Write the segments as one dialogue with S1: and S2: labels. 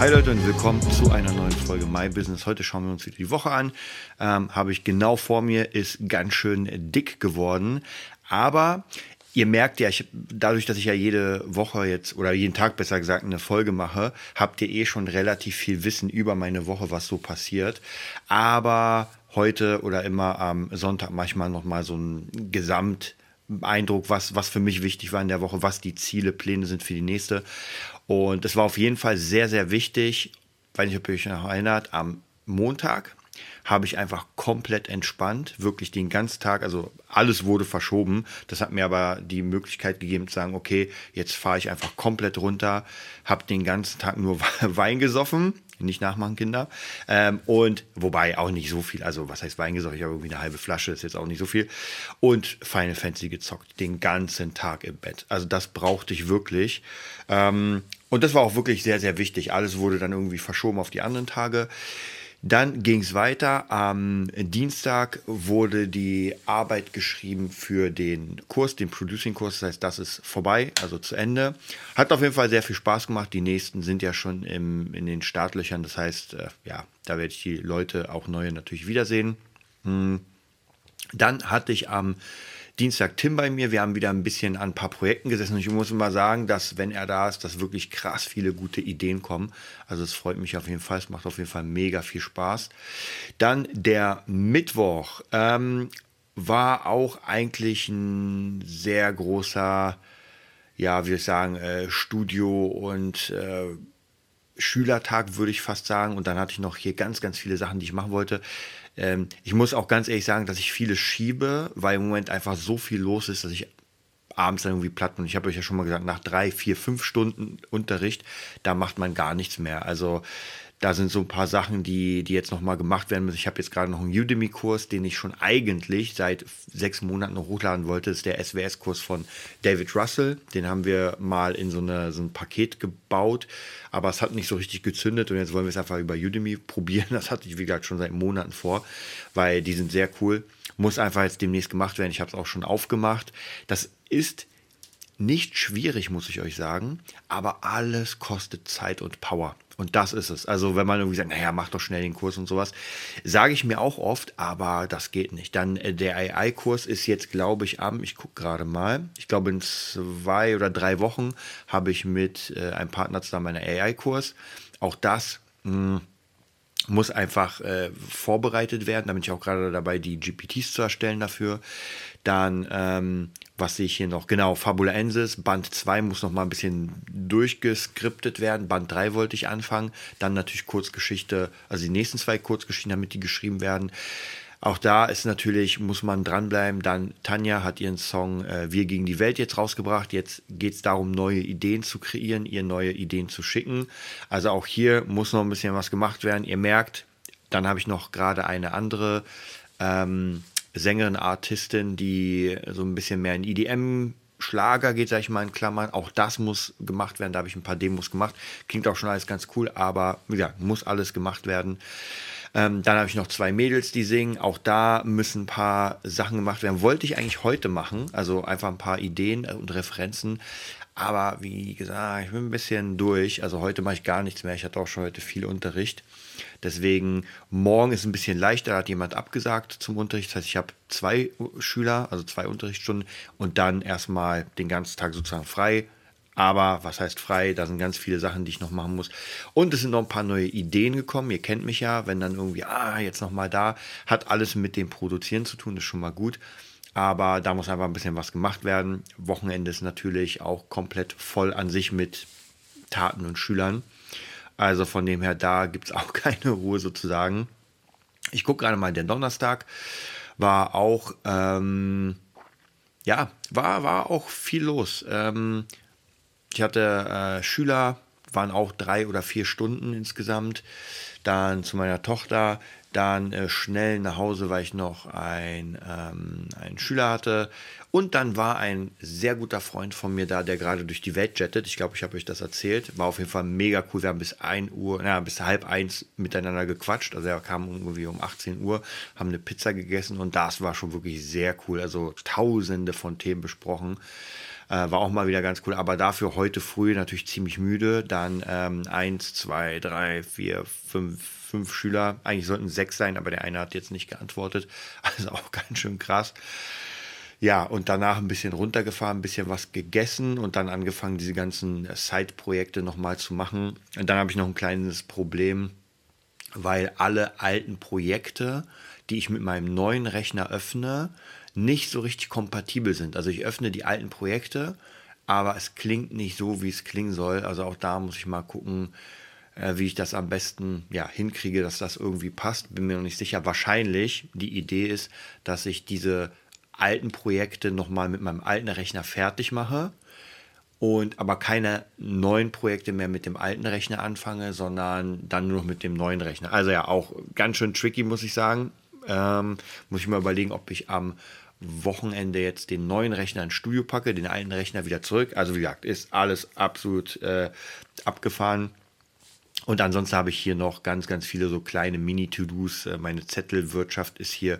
S1: Hi Leute und willkommen zu einer neuen Folge My Business. Heute schauen wir uns wieder die Woche an. Ähm, Habe ich genau vor mir, ist ganz schön dick geworden. Aber ihr merkt ja, ich, dadurch, dass ich ja jede Woche jetzt oder jeden Tag besser gesagt eine Folge mache, habt ihr eh schon relativ viel Wissen über meine Woche, was so passiert. Aber heute oder immer am Sonntag manchmal nochmal so ein Gesamt. Eindruck, was, was für mich wichtig war in der Woche, was die Ziele, Pläne sind für die nächste. Und es war auf jeden Fall sehr, sehr wichtig, weil ich euch noch erinnert, am Montag habe ich einfach komplett entspannt, wirklich den ganzen Tag, also alles wurde verschoben. Das hat mir aber die Möglichkeit gegeben zu sagen, okay, jetzt fahre ich einfach komplett runter, habe den ganzen Tag nur Wein gesoffen, nicht nachmachen, Kinder. Ähm, und wobei auch nicht so viel, also was heißt Wein gesoffen? Ich habe irgendwie eine halbe Flasche, ist jetzt auch nicht so viel. Und Final Fantasy gezockt, den ganzen Tag im Bett. Also das brauchte ich wirklich. Ähm, und das war auch wirklich sehr, sehr wichtig. Alles wurde dann irgendwie verschoben auf die anderen Tage. Dann ging es weiter. Am Dienstag wurde die Arbeit geschrieben für den Kurs, den Producing-Kurs. Das heißt, das ist vorbei, also zu Ende. Hat auf jeden Fall sehr viel Spaß gemacht. Die nächsten sind ja schon im, in den Startlöchern. Das heißt, äh, ja, da werde ich die Leute, auch neue, natürlich wiedersehen. Hm. Dann hatte ich am Dienstag Tim bei mir. Wir haben wieder ein bisschen an ein paar Projekten gesessen. Und ich muss immer sagen, dass, wenn er da ist, dass wirklich krass viele gute Ideen kommen. Also es freut mich auf jeden Fall. Es macht auf jeden Fall mega viel Spaß. Dann der Mittwoch ähm, war auch eigentlich ein sehr großer, ja, wie ich sagen, äh, Studio und äh, Schülertag, würde ich fast sagen. Und dann hatte ich noch hier ganz, ganz viele Sachen, die ich machen wollte. Ähm, ich muss auch ganz ehrlich sagen, dass ich vieles schiebe, weil im Moment einfach so viel los ist, dass ich abends dann irgendwie platt bin. Ich habe euch ja schon mal gesagt, nach drei, vier, fünf Stunden Unterricht, da macht man gar nichts mehr. Also da sind so ein paar Sachen, die, die jetzt nochmal gemacht werden müssen. Ich habe jetzt gerade noch einen Udemy-Kurs, den ich schon eigentlich seit sechs Monaten noch hochladen wollte. Das ist der SWS-Kurs von David Russell. Den haben wir mal in so, eine, so ein Paket gebaut, aber es hat nicht so richtig gezündet und jetzt wollen wir es einfach über Udemy probieren. Das hatte ich, wie gesagt, schon seit Monaten vor, weil die sind sehr cool. Muss einfach jetzt demnächst gemacht werden. Ich habe es auch schon aufgemacht. Das ist nicht schwierig, muss ich euch sagen, aber alles kostet Zeit und Power. Und das ist es. Also, wenn man irgendwie sagt, naja, mach doch schnell den Kurs und sowas, sage ich mir auch oft, aber das geht nicht. Dann äh, der AI-Kurs ist jetzt, glaube ich, am, ich gucke gerade mal, ich glaube, in zwei oder drei Wochen habe ich mit äh, einem Partner zusammen einen AI-Kurs. Auch das. Mh, hm, muss einfach äh, vorbereitet werden. Da bin ich auch gerade dabei, die GPTs zu erstellen dafür. Dann, ähm, was sehe ich hier noch? Genau, Fabulensis, Band 2 muss noch mal ein bisschen durchgeskriptet werden. Band 3 wollte ich anfangen. Dann natürlich Kurzgeschichte, also die nächsten zwei Kurzgeschichten, damit die geschrieben werden. Auch da ist natürlich, muss man dranbleiben. Dann Tanja hat ihren Song äh, Wir gegen die Welt jetzt rausgebracht. Jetzt geht es darum, neue Ideen zu kreieren, ihr neue Ideen zu schicken. Also auch hier muss noch ein bisschen was gemacht werden. Ihr merkt, dann habe ich noch gerade eine andere ähm, Sängerin, Artistin, die so ein bisschen mehr in EDM Schlager geht, sag ich mal in Klammern. Auch das muss gemacht werden. Da habe ich ein paar Demos gemacht. Klingt auch schon alles ganz cool, aber gesagt, muss alles gemacht werden. Ähm, dann habe ich noch zwei Mädels, die singen. Auch da müssen ein paar Sachen gemacht werden. Wollte ich eigentlich heute machen. Also einfach ein paar Ideen und Referenzen. Aber wie gesagt, ich bin ein bisschen durch. Also heute mache ich gar nichts mehr. Ich hatte auch schon heute viel Unterricht. Deswegen morgen ist ein bisschen leichter. Da hat jemand abgesagt zum Unterricht. Das heißt, ich habe zwei Schüler, also zwei Unterrichtsstunden und dann erstmal den ganzen Tag sozusagen frei. Aber was heißt frei? Da sind ganz viele Sachen, die ich noch machen muss. Und es sind noch ein paar neue Ideen gekommen. Ihr kennt mich ja, wenn dann irgendwie, ah, jetzt nochmal da, hat alles mit dem Produzieren zu tun, ist schon mal gut. Aber da muss einfach ein bisschen was gemacht werden. Wochenende ist natürlich auch komplett voll an sich mit Taten und Schülern. Also von dem her, da gibt es auch keine Ruhe sozusagen. Ich gucke gerade mal, der Donnerstag war auch, ähm, ja, war, war auch viel los. Ähm, ich hatte äh, Schüler waren auch drei oder vier Stunden insgesamt. Dann zu meiner Tochter, dann äh, schnell nach Hause, weil ich noch ein, ähm, einen Schüler hatte. Und dann war ein sehr guter Freund von mir da, der gerade durch die Welt jettet. Ich glaube, ich habe euch das erzählt. War auf jeden Fall mega cool. Wir haben bis 1 Uhr, na, bis halb eins miteinander gequatscht. Also er kam irgendwie um 18 Uhr, haben eine Pizza gegessen und das war schon wirklich sehr cool. Also tausende von Themen besprochen. Äh, war auch mal wieder ganz cool. Aber dafür heute früh natürlich ziemlich müde. Dann ähm, eins, zwei, drei, vier, fünf fünf Schüler. Eigentlich sollten sechs sein, aber der eine hat jetzt nicht geantwortet. Also auch ganz schön krass. Ja, und danach ein bisschen runtergefahren, ein bisschen was gegessen und dann angefangen, diese ganzen Side-Projekte nochmal zu machen. Und dann habe ich noch ein kleines Problem, weil alle alten Projekte, die ich mit meinem neuen Rechner öffne, nicht so richtig kompatibel sind. Also ich öffne die alten Projekte, aber es klingt nicht so, wie es klingen soll. Also auch da muss ich mal gucken, äh, wie ich das am besten ja, hinkriege, dass das irgendwie passt. Bin mir noch nicht sicher. Wahrscheinlich die Idee ist, dass ich diese alten Projekte nochmal mit meinem alten Rechner fertig mache und aber keine neuen Projekte mehr mit dem alten Rechner anfange, sondern dann nur noch mit dem neuen Rechner. Also ja, auch ganz schön tricky, muss ich sagen. Ähm, muss ich mal überlegen, ob ich am Wochenende jetzt den neuen Rechner ins Studio packe, den alten Rechner wieder zurück. Also wie gesagt, ist alles absolut äh, abgefahren. Und ansonsten habe ich hier noch ganz, ganz viele so kleine Mini-To-Dos. Äh, meine Zettelwirtschaft ist hier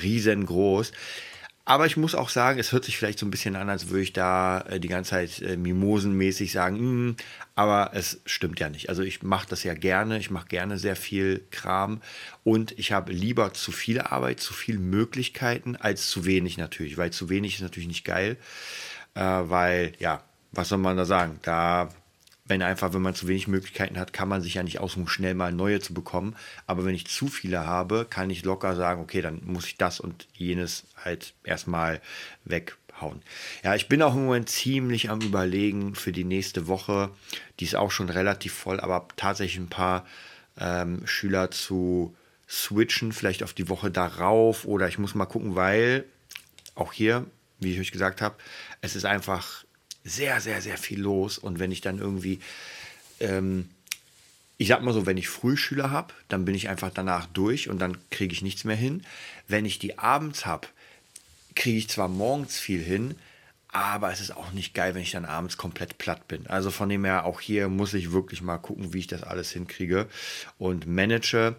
S1: riesengroß. Aber ich muss auch sagen, es hört sich vielleicht so ein bisschen an, als würde ich da äh, die ganze Zeit äh, mimosenmäßig sagen, mm, aber es stimmt ja nicht. Also ich mache das ja gerne, ich mache gerne sehr viel Kram und ich habe lieber zu viel Arbeit, zu viele Möglichkeiten als zu wenig natürlich, weil zu wenig ist natürlich nicht geil, äh, weil ja, was soll man da sagen? Da wenn einfach, wenn man zu wenig Möglichkeiten hat, kann man sich ja nicht aussuchen, schnell mal neue zu bekommen. Aber wenn ich zu viele habe, kann ich locker sagen, okay, dann muss ich das und jenes halt erstmal weghauen. Ja, ich bin auch im Moment ziemlich am Überlegen für die nächste Woche. Die ist auch schon relativ voll, aber tatsächlich ein paar ähm, Schüler zu switchen, vielleicht auf die Woche darauf oder ich muss mal gucken, weil auch hier, wie ich euch gesagt habe, es ist einfach sehr, sehr, sehr viel los. Und wenn ich dann irgendwie, ähm, ich sag mal so, wenn ich Frühschüler habe, dann bin ich einfach danach durch und dann kriege ich nichts mehr hin. Wenn ich die abends habe, kriege ich zwar morgens viel hin, aber es ist auch nicht geil, wenn ich dann abends komplett platt bin. Also von dem her, auch hier muss ich wirklich mal gucken, wie ich das alles hinkriege und manage.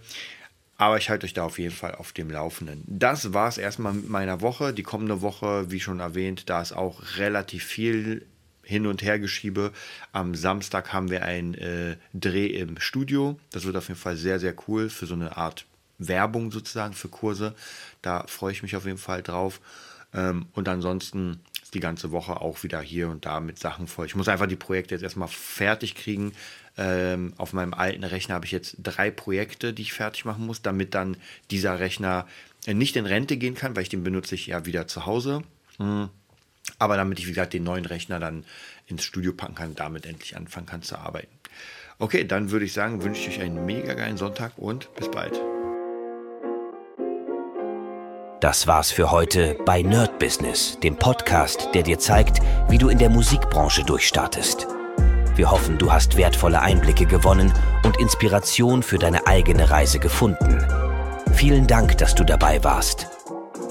S1: Aber ich halte euch da auf jeden Fall auf dem Laufenden. Das war es erstmal mit meiner Woche. Die kommende Woche, wie schon erwähnt, da ist auch relativ viel hin und her geschiebe. Am Samstag haben wir einen äh, Dreh im Studio. Das wird auf jeden Fall sehr, sehr cool für so eine Art Werbung sozusagen für Kurse. Da freue ich mich auf jeden Fall drauf. Ähm, und ansonsten ist die ganze Woche auch wieder hier und da mit Sachen voll. Ich muss einfach die Projekte jetzt erstmal fertig kriegen. Ähm, auf meinem alten Rechner habe ich jetzt drei Projekte, die ich fertig machen muss, damit dann dieser Rechner äh, nicht in Rente gehen kann, weil ich den benutze ich ja wieder zu Hause. Hm. Aber damit ich, wie gesagt, den neuen Rechner dann ins Studio packen kann, damit endlich anfangen kann zu arbeiten. Okay, dann würde ich sagen, wünsche ich euch einen mega geilen Sonntag und bis bald.
S2: Das war's für heute bei Nerd Business, dem Podcast, der dir zeigt, wie du in der Musikbranche durchstartest. Wir hoffen, du hast wertvolle Einblicke gewonnen und Inspiration für deine eigene Reise gefunden. Vielen Dank, dass du dabei warst.